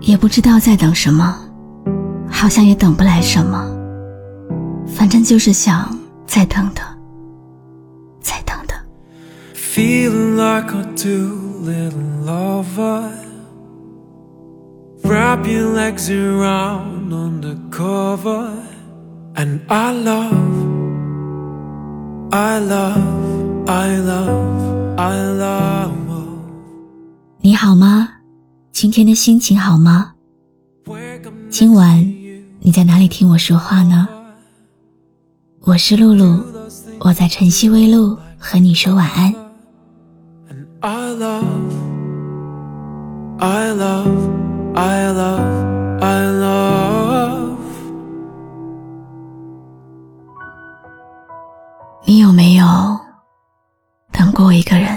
也不知道在等什么，好像也等不来什么。反正就是想再等等，再等等。Feeling like a two little lover. Wrap your legs around on the cover. And I love, I love, I love, I love. 你好吗？今天的心情好吗？今晚你在哪里听我说话呢？我是露露，我在晨曦微露和你说晚安。I love, I love, I love, I love. 你有没有等过一个人？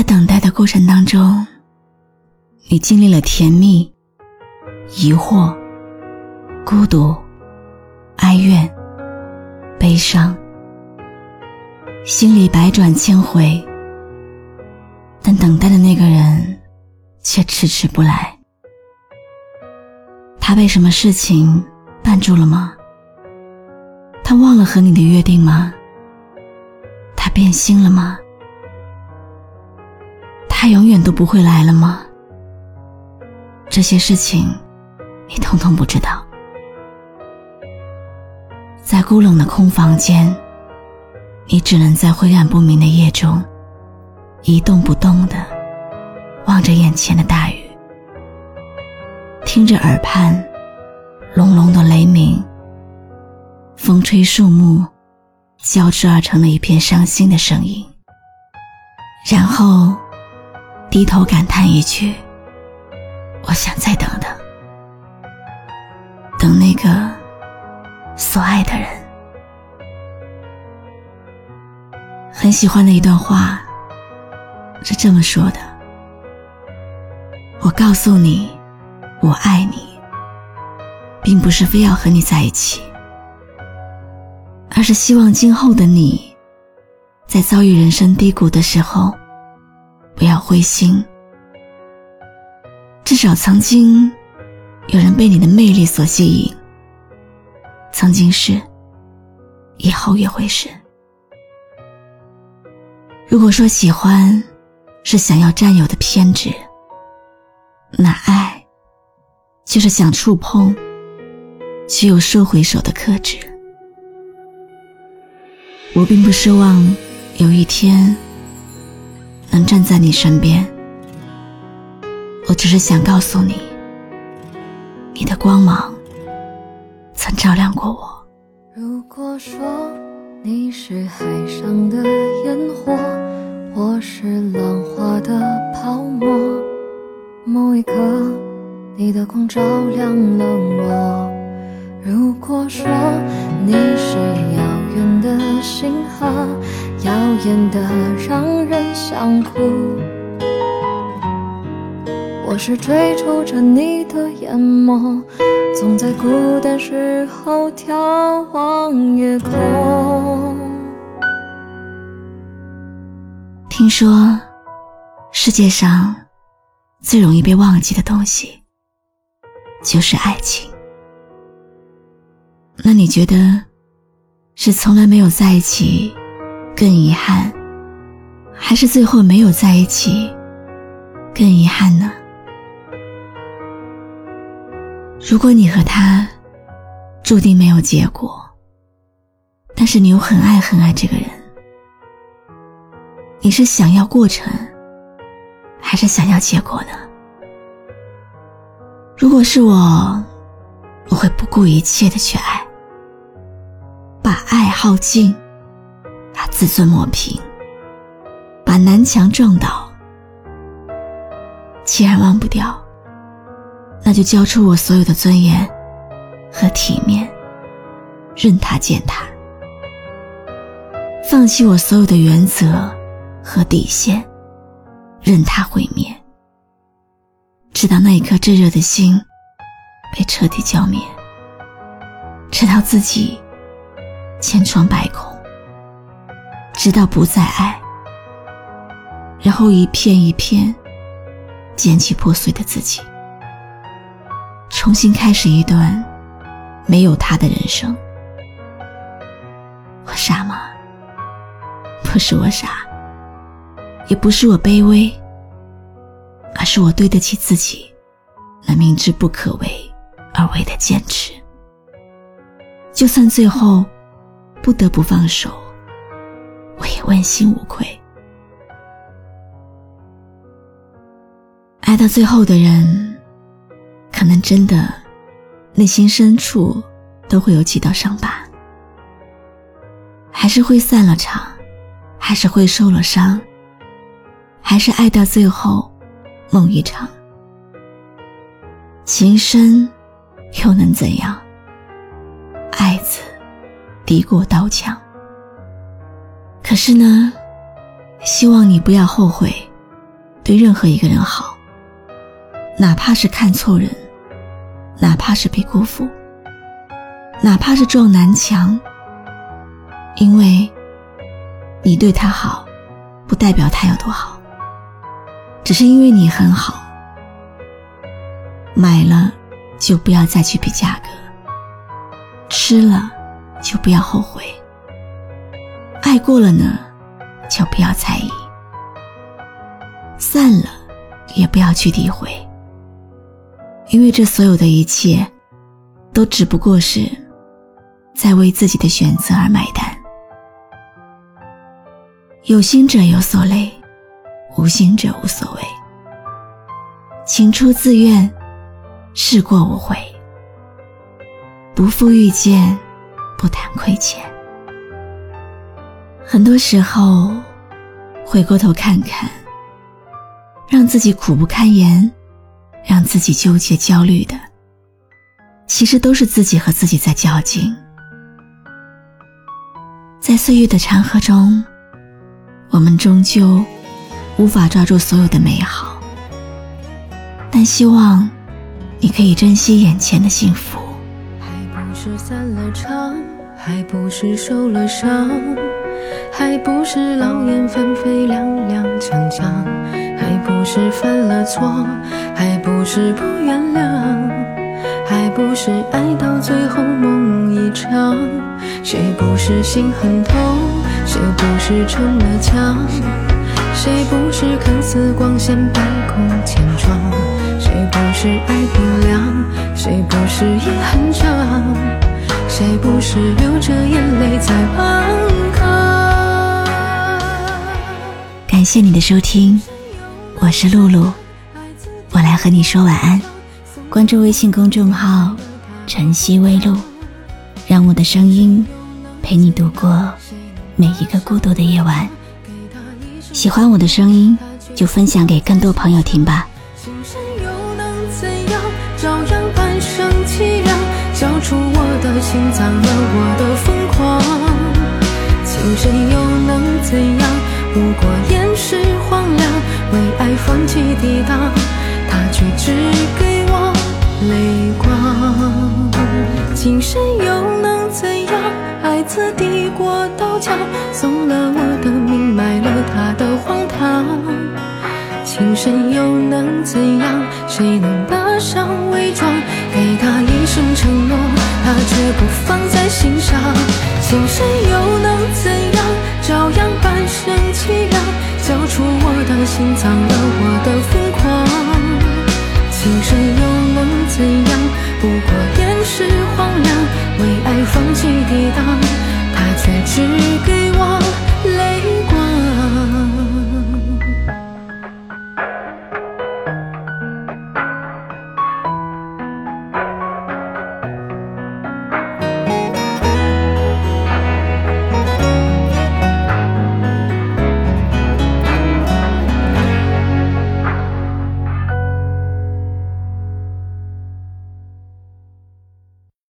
在等待的过程当中，你经历了甜蜜、疑惑、孤独、哀怨、悲伤，心里百转千回，但等待的那个人却迟迟不来。他被什么事情绊住了吗？他忘了和你的约定吗？他变心了吗？他永远都不会来了吗？这些事情，你通通不知道。在孤冷的空房间，你只能在灰暗不明的夜中，一动不动的望着眼前的大雨，听着耳畔隆隆的雷鸣。风吹树木，交织而成了一片伤心的声音。然后，低头感叹一句：“我想再等等，等那个所爱的人。”很喜欢的一段话是这么说的：“我告诉你，我爱你，并不是非要和你在一起。”而是希望今后的你，在遭遇人生低谷的时候，不要灰心。至少曾经，有人被你的魅力所吸引。曾经是，以后也会是。如果说喜欢，是想要占有的偏执，那爱，就是想触碰，却又收回手的克制。我并不奢望有一天能站在你身边，我只是想告诉你，你的光芒曾照亮过我。如果说你是海上的烟火，我是浪花的泡沫，某一刻你的光照亮了我。如果说你是遥的星河，耀眼的让人想哭。我是追逐着你的眼眸，总在孤单时候眺望夜空。听说，世界上最容易被忘记的东西，就是爱情。那你觉得，是从来没有在一起更遗憾，还是最后没有在一起更遗憾呢？如果你和他注定没有结果，但是你又很爱很爱这个人，你是想要过程，还是想要结果呢？如果是我，我会不顾一切的去爱，耗尽，把自尊磨平，把南墙撞倒。既然忘不掉，那就交出我所有的尊严和体面，任他践踏，放弃我所有的原则和底线，任他毁灭，直到那一颗炙热的心被彻底浇灭，直到自己千疮百孔，直到不再爱，然后一片一片捡起破碎的自己，重新开始一段没有他的人生。我傻吗？不是我傻，也不是我卑微，而是我对得起自己那明知不可为而为的坚持。就算最后不得不放手，我也问心无愧。爱到最后的人，可能真的内心深处都会有几道伤疤，还是会散了场，还是会受了伤，还是爱到最后梦一场。情深又能怎样？爱字敌过刀枪。可是呢，希望你不要后悔，对任何一个人好。哪怕是看错人，哪怕是被辜负，哪怕是撞南墙，因为你对他好，不代表他有多好，只是因为你很好。买了就不要再去比价格，吃了就不要后悔，爱过了呢，就不要在意，散了也不要去诋毁。因为这所有的一切，都只不过是在为自己的选择而买单。有心者有所累，无心者无所谓。情出自愿，事过无悔。不负遇见，不谈亏欠。很多时候，回过头看看，让自己苦不堪言。让自己纠结焦虑的，其实都是自己和自己在较劲。在岁月的长河中，我们终究无法抓住所有的美好，但希望你可以珍惜眼前的幸福。散了场，还不是受了伤，还不是劳燕分飞踉踉跄跄。还不是犯了错，还不是不原谅，还不是爱到最后梦一场。谁不是心很痛，谁不是逞了强，谁不是看似光鲜百孔千疮，谁不是爱不凉，谁不是夜很长，谁不是流着眼泪在顽抗。感谢你的收听。我是露露，我来和你说晚安。关注微信公众号“晨曦微露”，让我的声音陪你度过每一个孤独的夜晚。喜欢我的声音，就分享给更多朋友听吧。心脏了我的疯狂。情深又能怎样？不过掩饰荒凉，为爱放弃抵挡，他却只给我泪光。情深又能怎样？爱字抵过刀枪，送了我的命，卖了他的荒唐。情深又能怎样？谁能